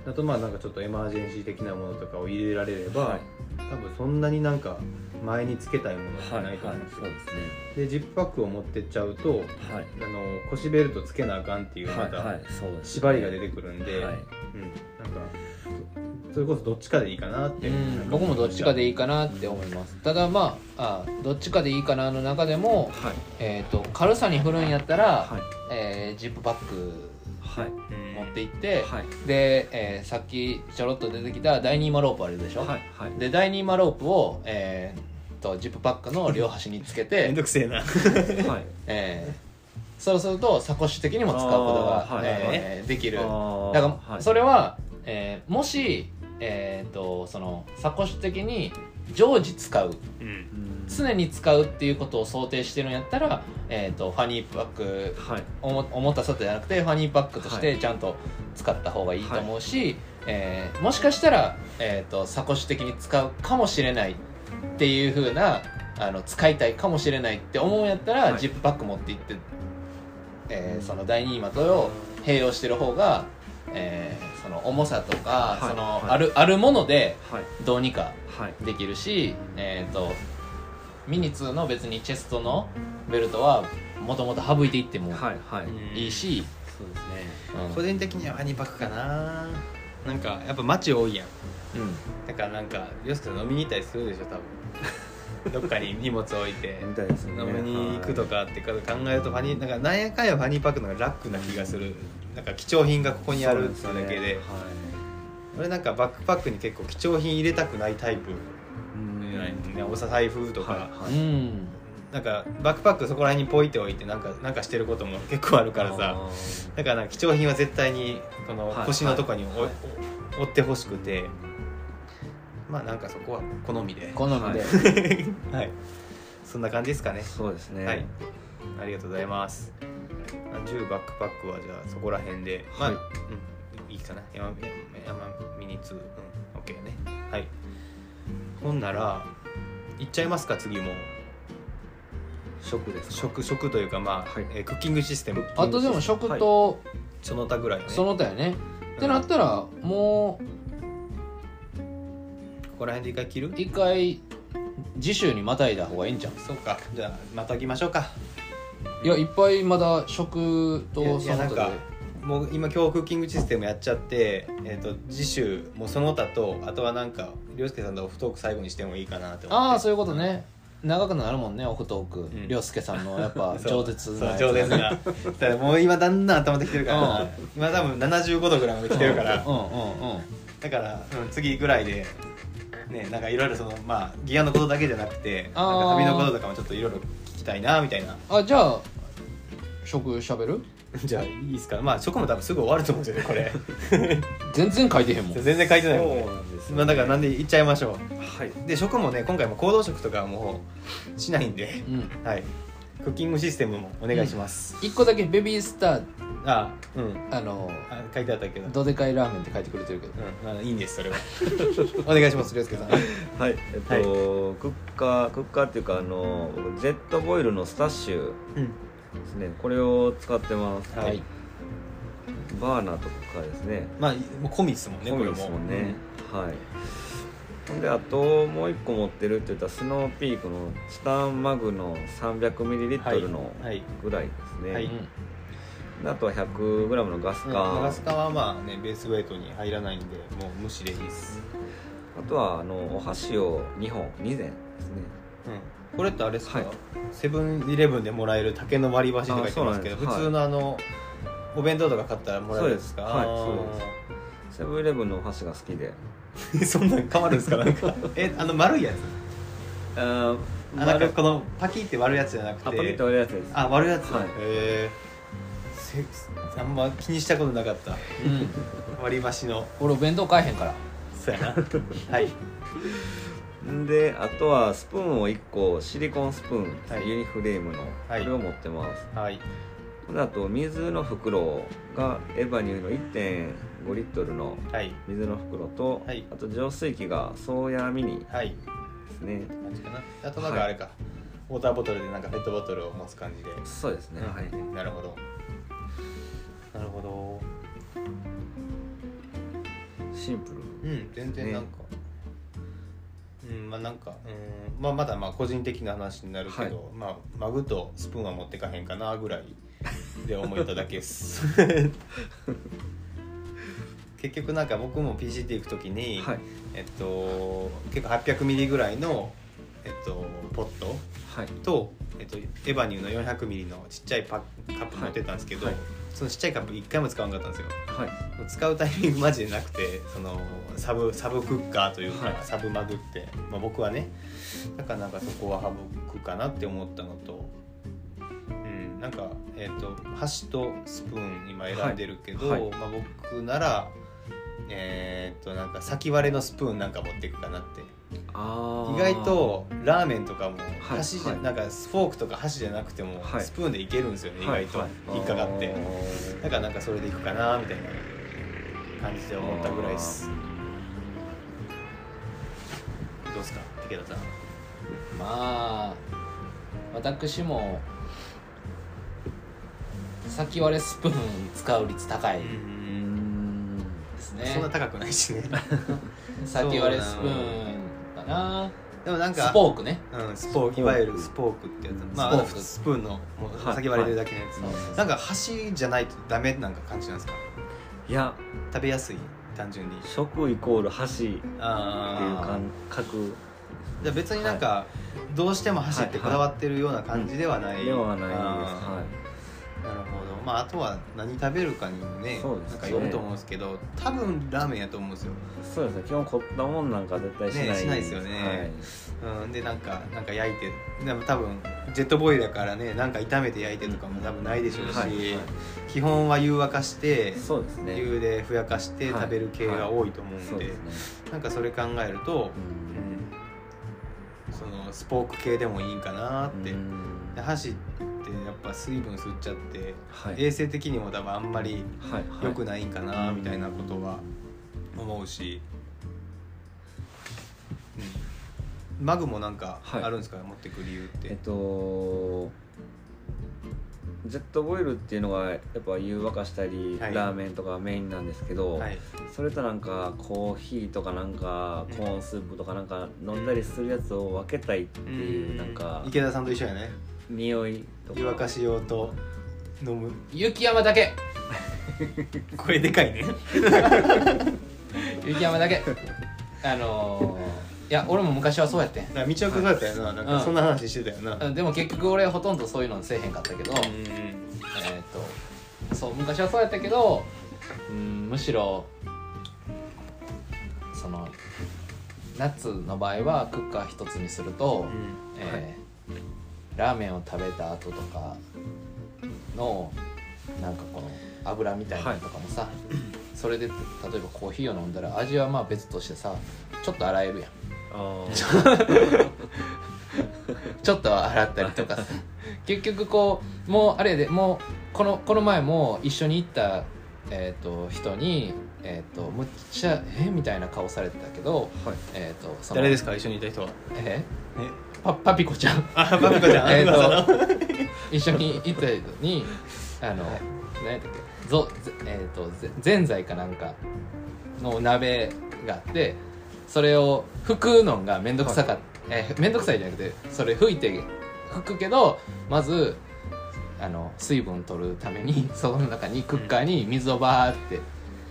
あとまあなんかちょっとエマージェンシー的なものとかを入れられれば、はい。多分そんなになんか前につけたいものじゃはいはいないと思うんですよ、そうですね。でジップパックを持ってっちゃうとはい。あの腰ベルトつけなあかんっていうまた縛りが出てくるんで、はい。うん、なんかそそれこそどっちかでいいかなって、うん。僕もどっちかでいいかなって思います。ただまああどっちかでいいかなの中でも、はい。えー、と軽さに振るんやったら、はい。えージップバッグ持って行って、はい。で、えーさっきちょろっと出てきた第2マロープあるでしょ、はい。はい。で第2マロープを、えー、とジップパックの両端につけ [laughs] めんて、どくせえな。[laughs] はい。えーそうするとサコッシュ的にも使うことが、はい。えーできる。だからはい。それはえーもし、えー、とそのサコッシュ的に常時使ううん。常に使うっていうことを想定してるんやったら、えー、とファニーパックはい。おも重たさじゃなくてファニーパックとしてちゃんと使った方がいいと思うし、えーもしかしたら、えー、とサコッシュ的に使うかもしれないっていう風なあの使いたいかもしれないって思うんやったら、はい。ジップパック持って行って、えーその第二マトを併用してる方が、えーその重さとか、はい。そのはい。あるあるものではい。どうにかはい。できるし、えー、とミニ2の別にチェストのベルトはもともと省いていってもはい。はい。し、そうですね。うん。個人的にはハニーパックかな。なんかやっぱ街多いやん。うん。だからなんか洋介さん飲みに行ったりするでしょ多分。[laughs] どっかに荷物置いてみたいですね。飲みに行くとかって考えるとファニーなんかなんやかんやファニーパックの方が楽な気がするなんか貴重品がここにあるってだけで。はい。俺なんかバックパックに結構貴重品入れたくないタイプ、うん。ねお財布とか、はいはういん。なんかバックパックそこら辺にポイっておいてなんかなんかしてることも結構あるからさ。あだからなんか貴重品は絶対にこのはい腰のとこにお、はいってほしくて。まあなんかそこは好みで。好みで、はい。はい。[laughs] そんな感じですかね。ーそうですね。はい。ありがとうございます。まあ10バックパックはじゃあそこら辺でまあ、はい。うん、いいかな。山山ミニ2うん。OK ね。はい。ほんならいっちゃいますか次も。食ですか？食食というかまあ、はい。えークッキングシステム。あとでも食とその他ぐらいね。その他やね、ってなったらもここら辺で一回切る？う一回次週にまたいだ方がいいんじゃんそうか。じゃあまたぎましょうかいやいっぱいまだ食とその他もう今今日クッキングシステムやっちゃって、えー、と次週もうその他とあとはなんか涼介さんのオフトーク最後にしてもいいかなって思って。ああそういうことね。長くなるもんねオフトーク。ん。涼介さんのやっぱ [laughs] 饒舌な饒舌な。もう今だんだん頭できてるから、うん。今多分75度ぐらいまで来てるから、うんうんうん。だから、うん、次ぐらいでねなんかいろいろそのまあギアのことだけじゃなくてなんか旅のこととかもちょっといろいろ聞きたいなみたいな。あじゃあ食しゃべる？[laughs] じゃあいいですか。まあそこも多分すぐ終わると思うんですよねこれ。[laughs] 全然書いてへんもん。[laughs] 全然書いてないもんね。そうなんですよまあだからなんで言っちゃいましょはい。うで食もね今回も行動食とかはもうしないんで。うん。はいクッキングシステムもお願いします、一個だけベビースター。あうん。あのあ書いてあったけど。どでかいラーメンって書いてくれてるけど。うん、あいいんですそれは。[laughs] お願いします涼介さん。はいえっと、はい。クッカークッカーっていうかあの僕ジェットボイルのスタッシュうんですね。これを使ってます。はい。バーナーとかですね。まあもう込みですもんねこれもコミですも。ん。ね、はいであともう一個持ってるって言ったらスノーピークのチタンマグの 300ml のはいぐらいですね、はい。であとは 100g のガスうん。缶、ガスカはまあねベースウェイトに入らないんでもう無視でいいです、あとはあのお箸を2本2膳ですね。うん、これってあれですか、はい。セブンイレブンでもらえる竹の割り箸って書いてますけど普通のあの、お弁当とか買ったらもらえるんですか？そうです。はいそうセブンイレブンのお箸が好きで [laughs] そんなん変わるんですか？なんか。[laughs] えあの丸いやつ？あーあなんかこのパキって割るやつじゃなくて。あパキッと割るやつです。あ割るやつ、はい。へえせあんま気にしたことなかった。うん。割り箸の。俺お弁当買えへんから。そうやな。[laughs] はい。であとはスプーンを1個シリコンスプーン、はい。ユニフレームの、はい。これを持ってます。はい。であと水の袋がエバニューの1.5リットルのはい。水の袋と、はい。あと浄水器がソーヤミニはい。ですねあとなんかあれか、ウォーターボトルでなんかペットボトルを持つ感じで、そうですね、はい。うんなるほど。なるほど。シンプル。うん全然なんか、うんまあなんかうんまあまだまあ個人的な話になるけど、まあマグとスプーンは持ってかへんかなぐらいで思っただけです [laughs] 結局なんか僕も PCT 行く時に、はい。えっと結構800ミリぐらいのえっとポットはい。と、えっと、エヴァニューの400ミリのちっちゃいパカップ持ってたんですけど、はい。そのちっちゃいカップ一回も使わなかったんですよ。はい。使うタイミングマジでなくてそのサブサブクッカーというか、はい。サブマグって、まあ、僕はね。だからなんかそこは省くかなって思ったのとうんなんかえっ、と箸とスプーン今選んでるけど、はい。はい。まあ、僕ならえーっとなんか先割れのスプーンなんか持っていくかなって。意外とラーメンとかもはい箸じゃ、はい。なんかフォークとか箸じゃなくてもはい。スプーンでいけるんですよね、はい意外と。はい。引っかかって。だからなんかそれでいくかなみたいな感じで思ったぐらいです。どうですか？武田さん。まあ私も先割れスプーン使う率高い。うんですね。そんな高くないしね。[laughs] 先割れスプーンかな。でもなんかスポークね。うん、スポーク。いわゆるスポークってやつ。まあスプーンの先割れるだけのやつ、はい。なんか箸じゃないとダメなんか感じなんですか？いや。食べやすい単純に。食イコール箸っていうあ感覚。じゃあ別になんか、どうしても箸ってこだわってるような感じではない、ではないです。あはーなるほどまああとは何食べるかにもねそうですね。なんかよると思うんですけど多分ラーメンやと思うんですよ、いそうですね。基本凝ったもんなんか絶対しないねしないですよね。うん、でなんかなんか焼いてでも多分ジェットボーイだからねなんか炒めて焼いてとかも多分ないでしょうし、はいはい。基本は湯沸かしてはいそうですね。湯でふやかしてはい。食べる系が多いと思うんで,、そうですね。なんかそれ考えると、うん。うんそのスポーク系でもいいんかなって、うん。で箸ぱ水分吸っちゃって、はい。衛生的にも多分あんまりはいはい。良くないんかなみたいなことは思うし、うん、マグもなんかはい。あるんですか、持ってく理由って、えっとジェットボイルっていうのがやっぱ湯沸かしたり、はい。ラーメンとかメインなんですけど、はい。それとなんかコーヒーとかなんかコーンスープとかなんか飲んだりするやつを分けたいっていうなんか池田さんと一緒やね匂いとか。湯沸かし用と飲む。雪山だけ。[laughs] 声でかいね。[laughs] 雪山だけ。あのー、いや俺も昔はそうやってん。なんか道奥そうやったよな。なんかそんな話してたよな、うん。でも結局俺ほとんどそういうのせえへんかったけど、うん。えっ、とそう昔はそうやったけど、うん、むしろその夏の場合はクッカー一つにすると、えーラーメンを食べた後とかのなんかこの油みたいなのとかもさ、それで例えばコーヒーを飲んだら味はまあ別としてさちょっと洗えるやん。[laughs] ちょっと洗ったりとかさ。[laughs] 結局こうもうあれでもうこのこの前も一緒に行った、えー、と人に、えー、とむっちゃ「えみたいな顔されてたけど、はい。えー、とその誰ですか？一緒にいた人は。え？え？パパピコちゃん。あバビコちゃん。えーと一緒に行った人にあの、何やったっけ？ぞぜえー、とぜぜんざいかなんかの鍋があってそれを拭くのが面倒くさかった、えー面倒くさいじゃなくてそれ拭いて拭くけどまずあの水分取るために [laughs] その中にクッカーに水をバーって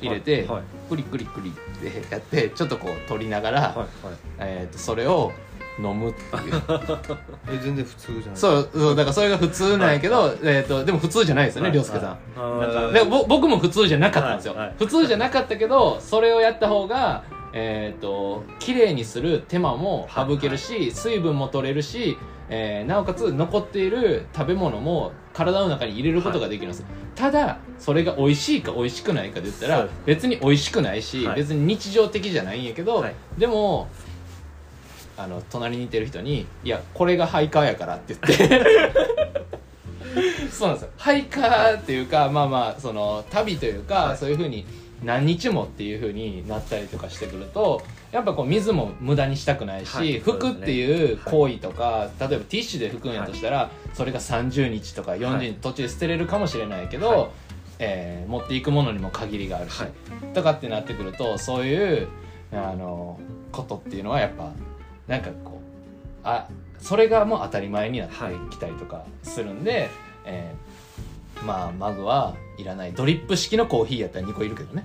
入れて、はい。はい。クリクリクリってやってちょっとこう取りながら、はい。はい。えー、とそれを飲むっていう。[laughs] え全然普通じゃない。そうそうだからそれが普通なんやけど、えー、とでも普通じゃないですよねはい。涼介さん、はい。あー。でぼ僕も普通じゃなかったんですよ、はい。はい。普通じゃなかったけどそれをやった方がえっ、と綺麗にする手間も省けるし、水分も取れるし、えーなおかつ残っている食べ物も体の中に入れることができるんです、ただそれが美味しいか美味しくないかで言ったら別に美味しくないし、はい。別に日常的じゃないんやけど、はい。でもあの隣にいてる人に「いやこれがハイカーやから」って言って。[laughs] そうなんですよ。ハイカーっていうかまあまあその旅というか、はい。そういうふうに何日もっていうふうになったりとかしてくるとやっぱこう水も無駄にしたくないし、はい。拭くっていう行為とか、例えばティッシュで拭くんやとしたら、それが30日とか40日、はい。途中で捨てれるかもしれないけど、はい。えー持っていくものにも限りがあるし、はい。とかってなってくるとそういうあのことっていうのはやっぱなんかこうあそれがもう当たり前になってきたりとかするんで、えーまあマグはいらないドリップ式のコーヒーやったら2個いるけどね。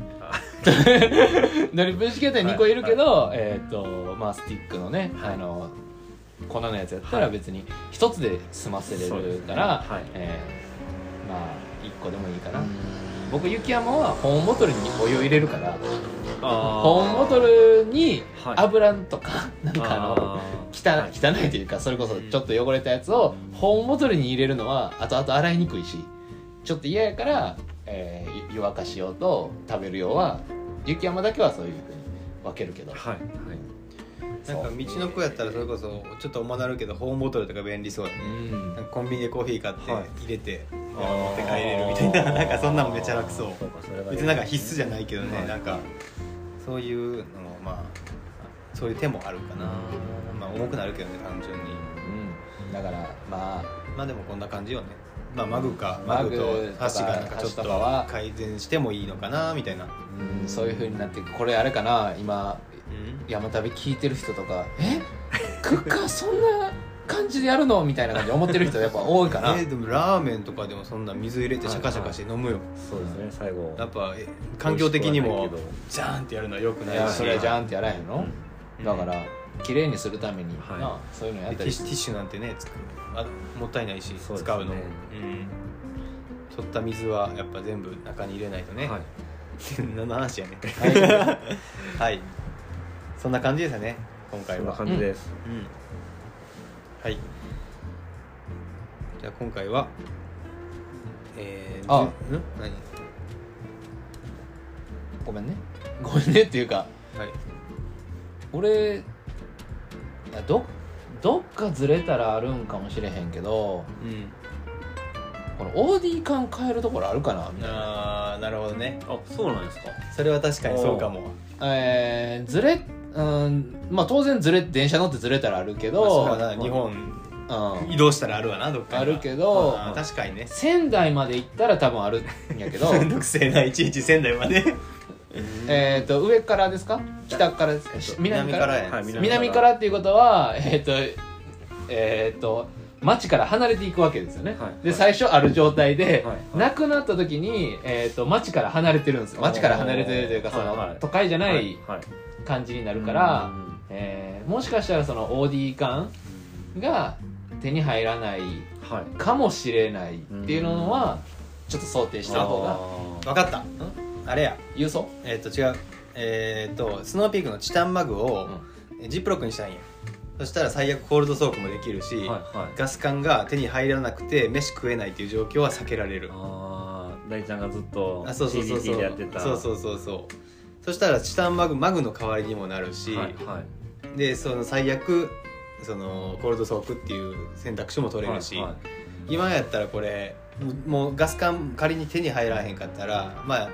[laughs] ドリップ式やったら2個いるけど、えっ、とまあスティックのね、はい。あの粉のやつやったら別に1つで済ませれるから、はい。えーまあ1個でもいいかな、うん僕雪山は保温ボトルにお湯を入れるから保温ボトルにはい。油とか、[laughs] なんかあのあ汚汚いというかそれこそちょっと汚れたやつを保温ボトルに入れるのは後々洗いにくいしちょっと嫌やから、えー湯湯沸かし用と食べる用は雪山だけはそういうふうに分けるけど。はいはいなんか道の子やったらそれこそちょっと重なるけど保温ボトルとか便利そうだね。うん。なんかコンビニでコーヒー買ってはい。入れて、あー。持って帰れるみたいな。なんかそんなんめっちゃ楽そう。別になんか必須じゃないけどね、はい。なんかそういうのもまあそういう手もあるかな、まあ重くなるけどね単純に。うん。だからまあ。まあでもこんな感じよね。まあマグか、マグと箸がなんかちょっ箸と改善してもいいのかなみたいな、うんそういうふうになってこれあれかな今山旅聞いてる人とか「え？クッカーそんな感じでやるの?」みたいな感じで思ってる人やっぱ多いかな、えーでもラーメンとかでもそんな水入れてシャカシャカして飲むよ、そうですね最後。やっぱえ環境的にもジャーンってやるのはよくないいやしそれはじゃんってやらへんの、うん。だから綺麗にするために、はい。なそういうのやったり。でティッシュティッシュなんてねあもったいないし、ね。使うの、うん、取った水はやっぱ全部中に入れないとね、はい。[laughs] 何の話やねははい [laughs] そんな感じですよね今回そんなは感じです。うん。はい。じゃあ今回はえー、あ。ずん？何？ごめんね。ごめんねっていうか。はい。俺いやどどっかずれたらあるんかもしれへんけどうん。この OD 感変えるところあるかな？みたいなああなるほどね。あそうなんですか。それは確かにそうかも。えー、ずれうんまあ当然ずれ電車乗ってずれたらあるけまあそうど、だな日本うん、移動したらあるわなどっかあるけど確かにね。仙台まで行ったら多分あるんやけど。めんどくせえないちいち仙台まで。[laughs] えっと上からですか？北からですか？し南から？やはい南から。っていうことはえっ、とえっ、と町から離れていくわけですよね、はい。で最初ある状態で、はい。亡くなった時に、えー、と町から離れてるんですよ。町から離れてるというかその、はい。はい。都会じゃない。はい感じになるから、うん。えーもしかしたらその OD 感が手に入らないはい。かもしれないっていうのはちょっと想定した方があ分かった。あれや。郵送えっ、と違う。えっ、とスノーピークのチタンマグを、えジップロックにしたんや。そしたら最悪コールドソークもできるし、ーはいはい。ガス管が手に入らなくて飯食えないっていう状況は避けられる。ああ大ちゃんがずっとあそうそうそうそ CBT うでやってた。そうそうそうそうそしたらチタンマグマグの代わりにもなるし、はいはい。でその最悪そのコールドソークっていう選択肢も取れるし、はいはい。今やったらこれもうガス管仮に手に入らへんかったら、まあ、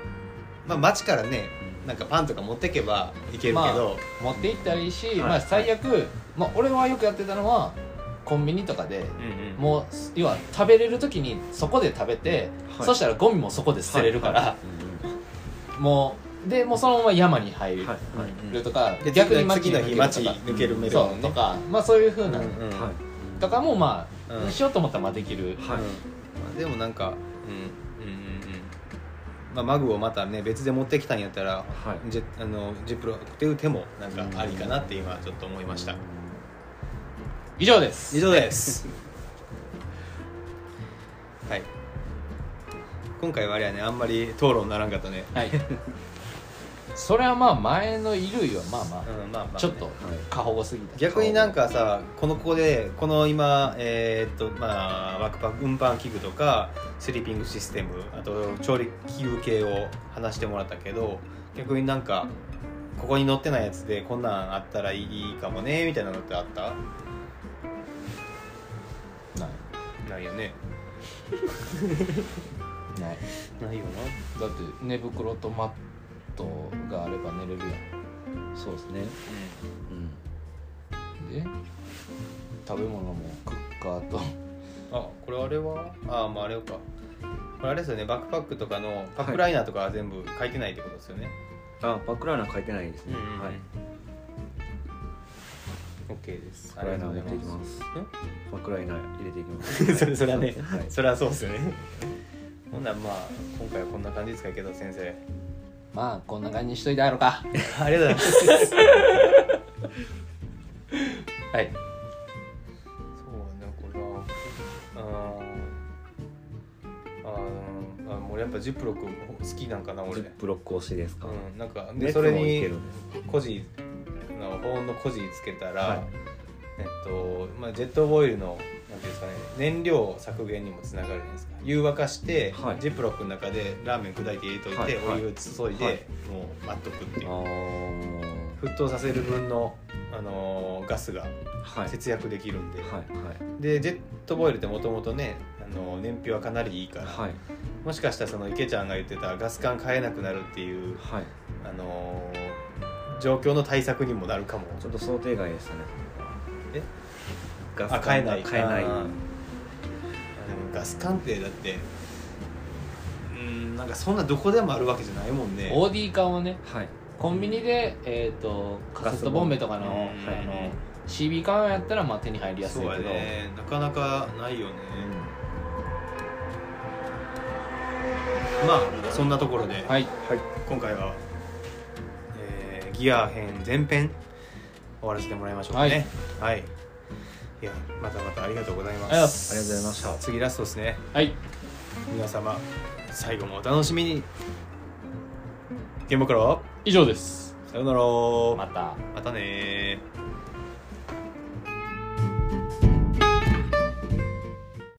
まあ町からねなんかパンとか持ってけばいけるけど、まあ持って行ったらいいし、はいまあ最悪、まあ、俺はよくやってたのはコンビニとかでうんうん。もう要は食べれる時にそこで食べて、はい。そしたらゴミもそこで捨てれるから、はい。はいもうでもうそのまま山に入るとか、で逆に次の日町に抜抜けるメけるとかロとかまあそういうふうな、うんうん。はいとかもまあ、うん。しようと思ったらまあできる、はい。うんまあでもなんかうんうんうんうん。まあマグをまたね別で持ってきたんやったらはい。ジェあのジップロックっていう手もなんかありかなって今ちょっと思いました。以上です。以上です。はい。今回はあれやねあんまり討論ならんかったね。はい [laughs] それはまあ前の衣類はまあまあ、うんまあまあね。ちょっと過保護すぎた。逆になんかさこのここでこの今えーっとまあバックパック運搬器具とかスリーピングシステムあと調理器具系を話してもらったけど逆になんかここに載ってないやつでこんなんあったらいいかもねみたいなのってあった？ない。ないよね。[laughs] ない。ないよだって寝袋とマットがあれば寝れるやそうですね。うん。ん。で食べ物もクッカーと。なあこれあれは？あまああれか。これあれですよね。バックパックとかのパックライナーとかは全部書いてないってことですよね、あバックライナー書いてないですね。うんうんうん。はい。OK です。バックライナー入れていきます。す。バックライナー入れていきます。それそれはね、はい。それはそうですよね。ほんならまあ今回はこんな感じですかけど先生まあこんな感じにしといてやろうか。[laughs] ありがとうございます。はい。そうねこれは。あーあーあもうやっぱジップロック好きなんかな俺。ジップロック推しですか？うんなんか熱でそれにもいけるんですコジの保温のコジつけたら、はい。えっとまあ、ジェットオイルのなんていうんですかね燃料削減にもつながるじゃないですか湯沸かして、はい。ジップロックの中でラーメン砕いて入れといて、はいはい。お湯注いで、はい。もう待っとくっていう。沸騰させる分の、あのーガスがはい。節約できるんで、でジェットボイルってもともとね、あのー燃費はかなりいいから、はい。もしかしたらその池ちゃんが言ってたガス管変えなくなるっていう、はい。あのー状況の対策にもなるかも。ちょっと想定外でしたね。え？ガスあ変えない。変えないガス管ってだってうんなんかそんなどこでもあるわけじゃないもんね。OD 缶はねはい。コンビニで、えー、とカセットボンベとかの,、うんあの CB 缶やったらまあ手に入りやすいそうけど、やね。なかなかないよね、まあそんなところで、はい。はい。今回は、えーギア編前編終わらせてもらいましょうかね。はい、い、やまたまたありがとうございます。ありがとうございました。次ラストですね。はい。皆様最後もお楽しみに。現場から以上です。さようなら。また。またねー